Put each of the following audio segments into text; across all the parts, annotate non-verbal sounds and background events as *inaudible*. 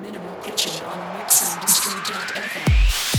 Minimal Kitchen on mixanddestroy.fm.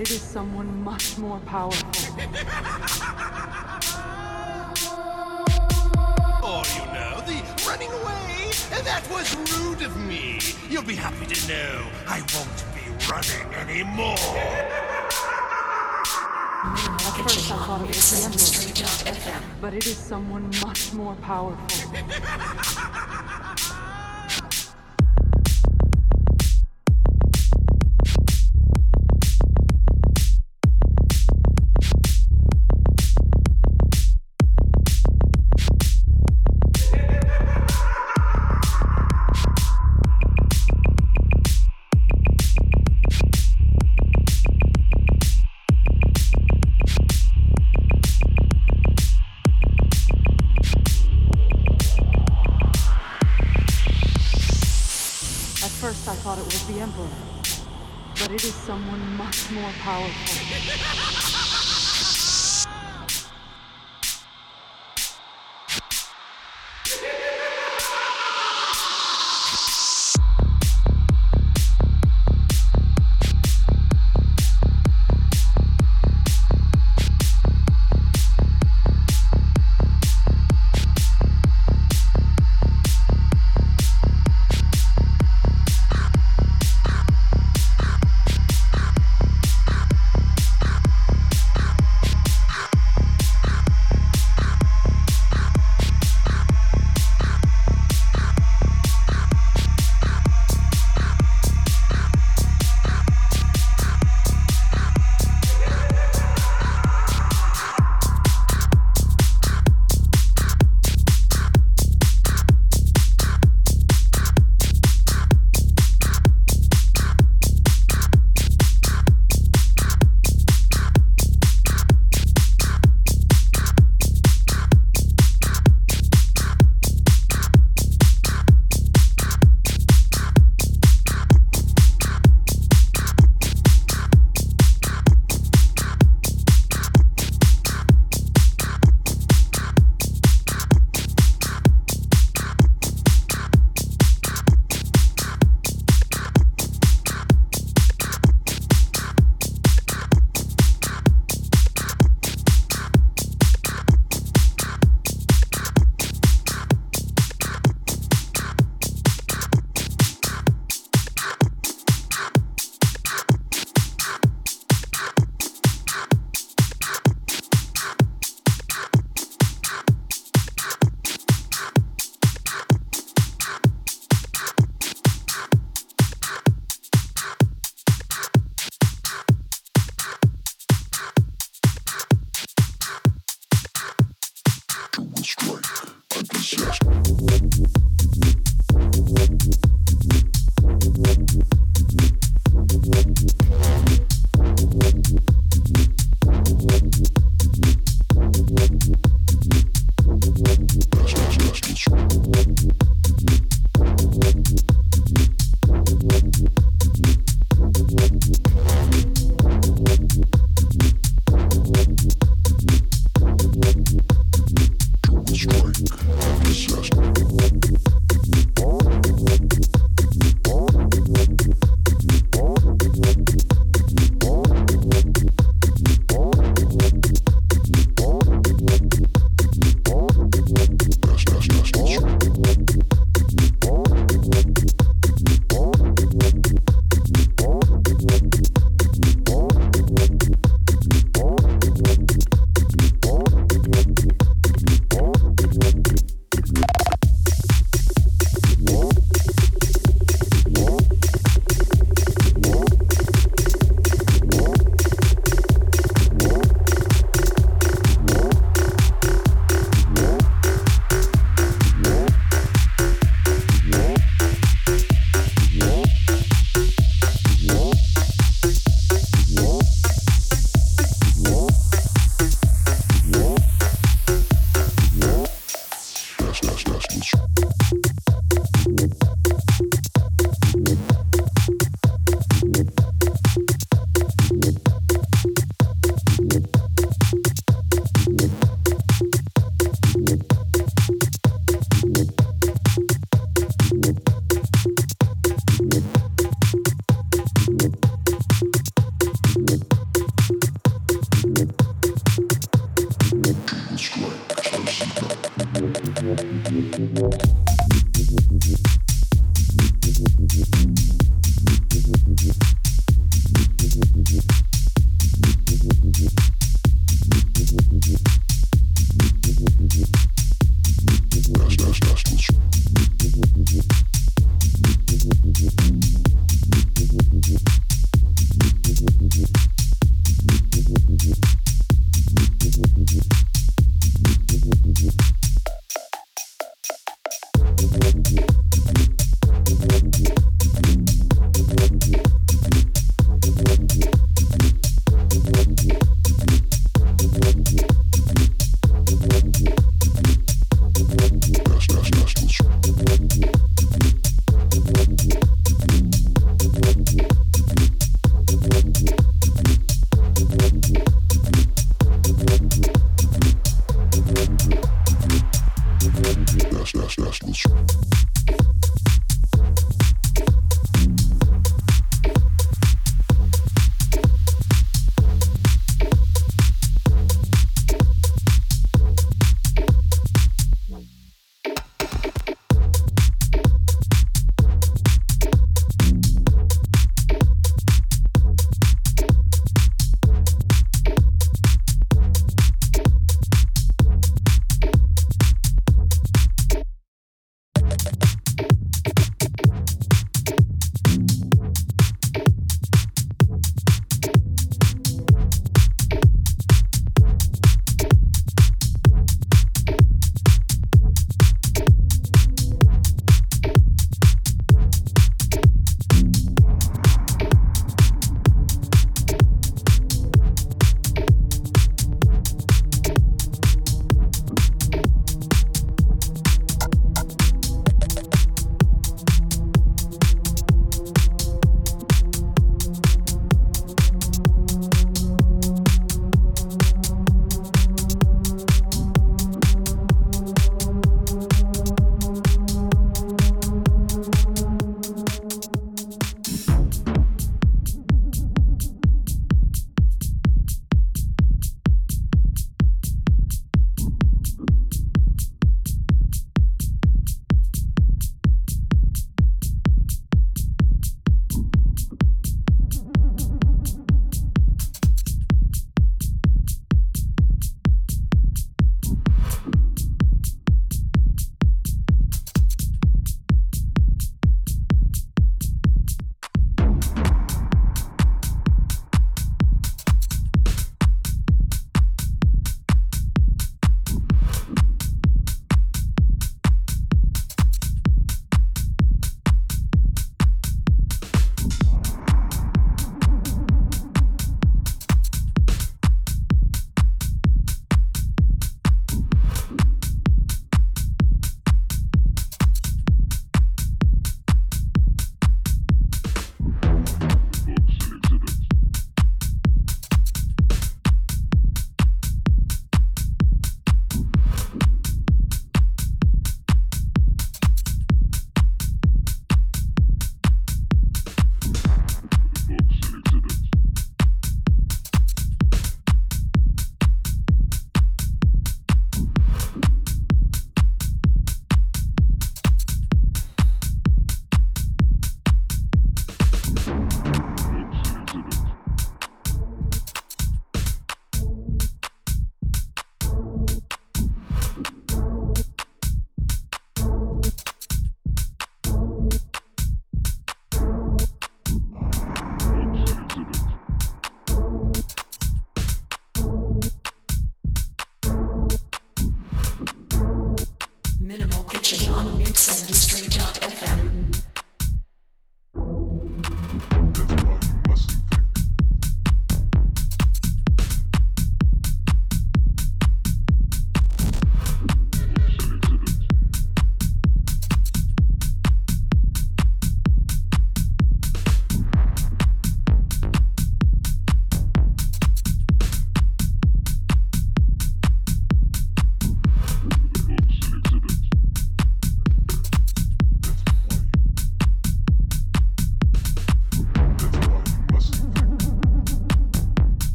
it is someone much more powerful. Or, you know, the running away, and that was rude of me. You'll be happy to know I won't be running anymore. At first, I thought it was the but it is someone much more powerful. *laughs*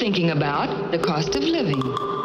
thinking about the cost of living.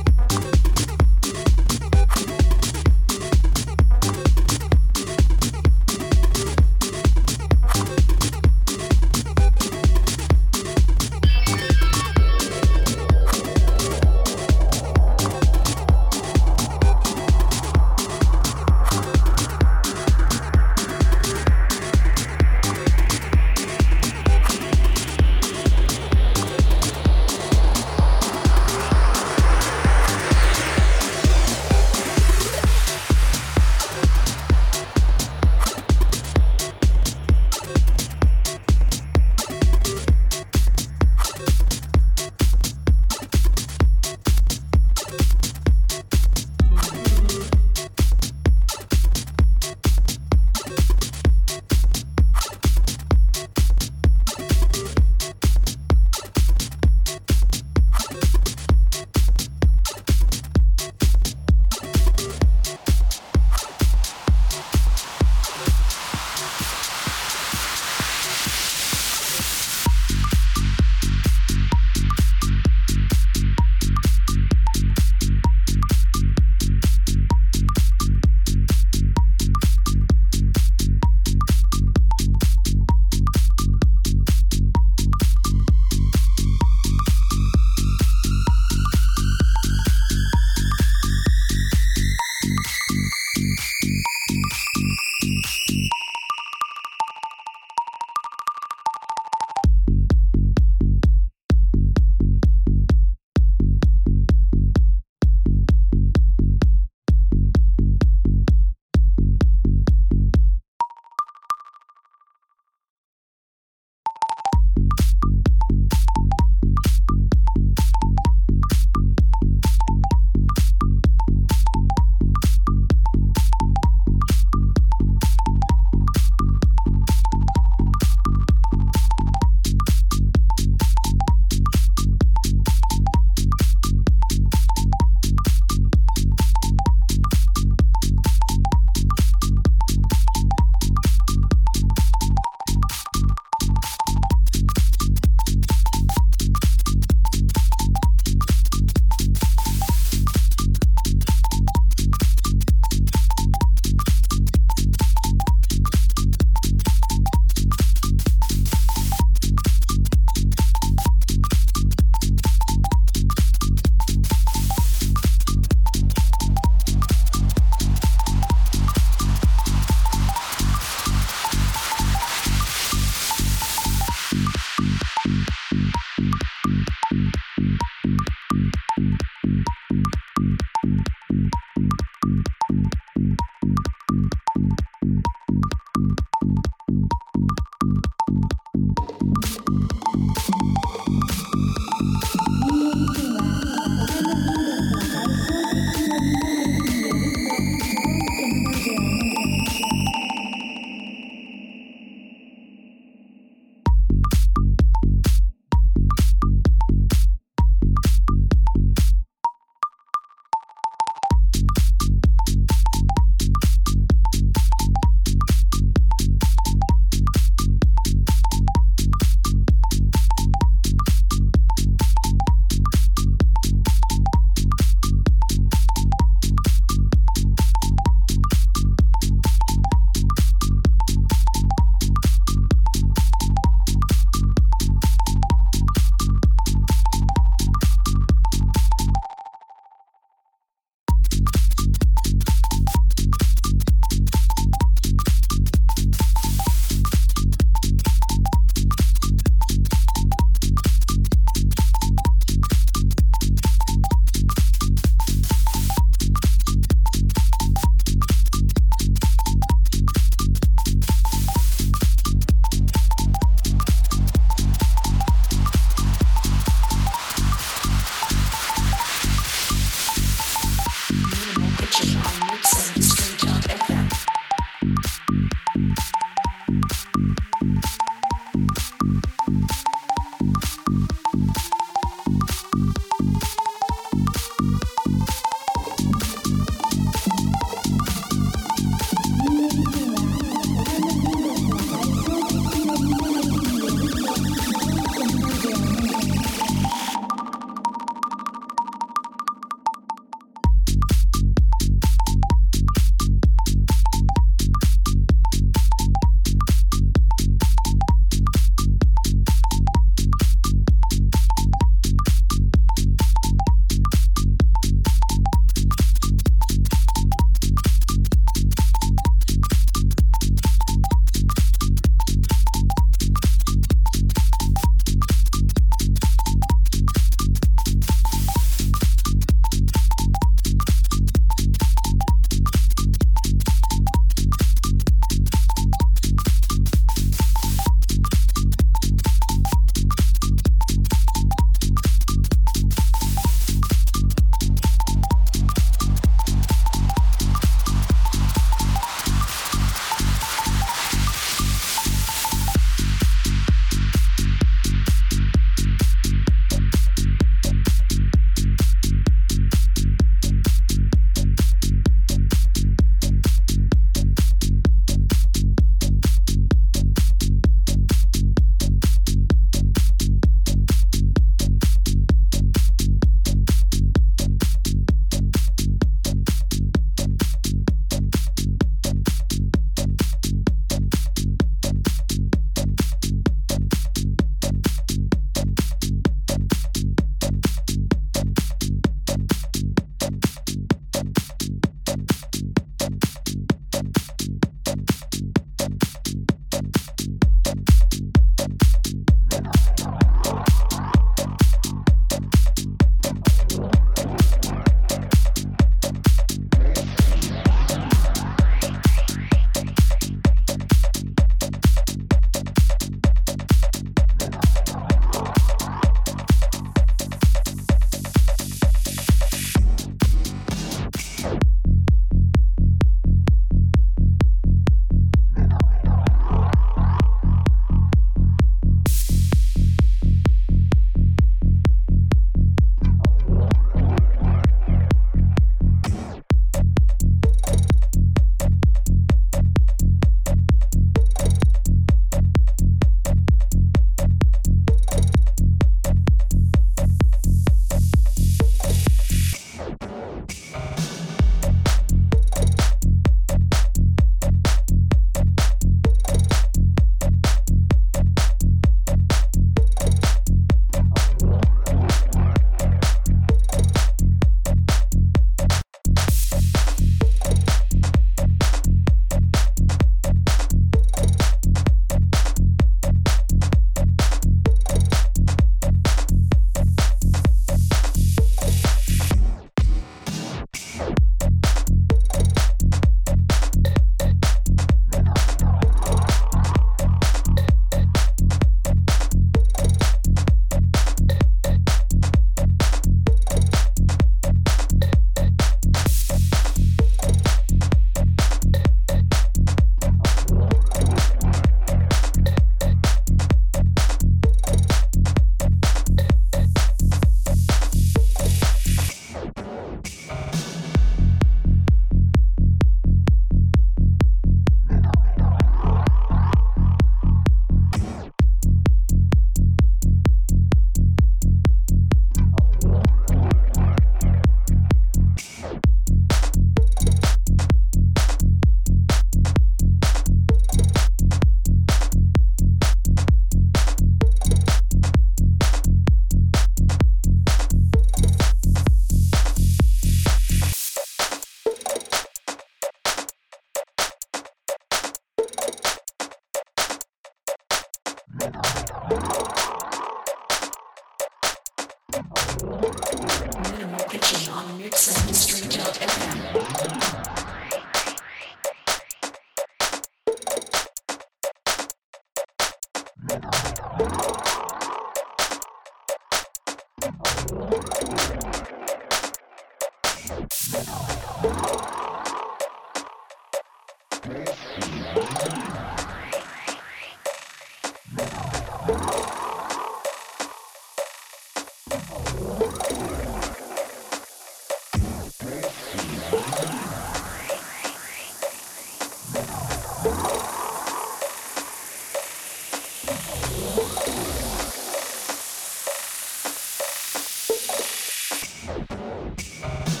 Bye.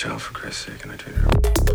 Child for Christ's sake, and I treated her.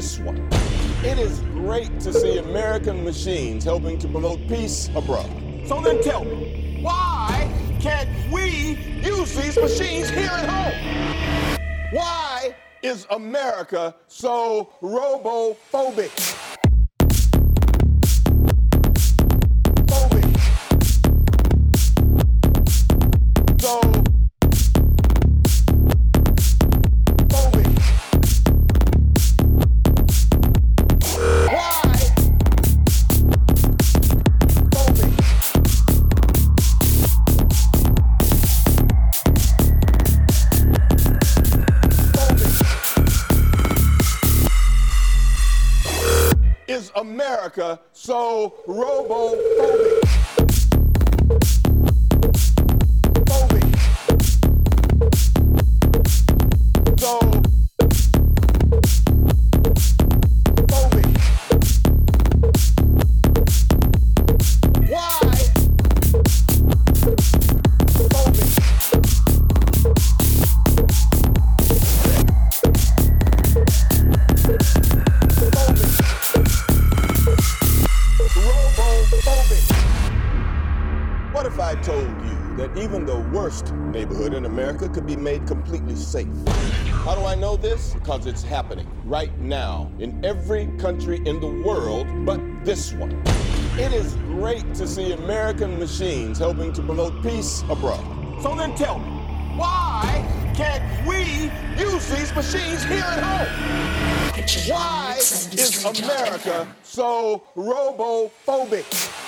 This one. It is great to see American machines helping to promote peace abroad. So then tell me, why can't we use these machines here at home? Why is America so robophobic? America so robophobic? Safe? How do I know this? Because it's happening right now in every country in the world but this one. It is great to see American machines helping to promote peace abroad. So then tell me, why can't we use these machines here at home? Why is America so robophobic?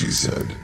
She said.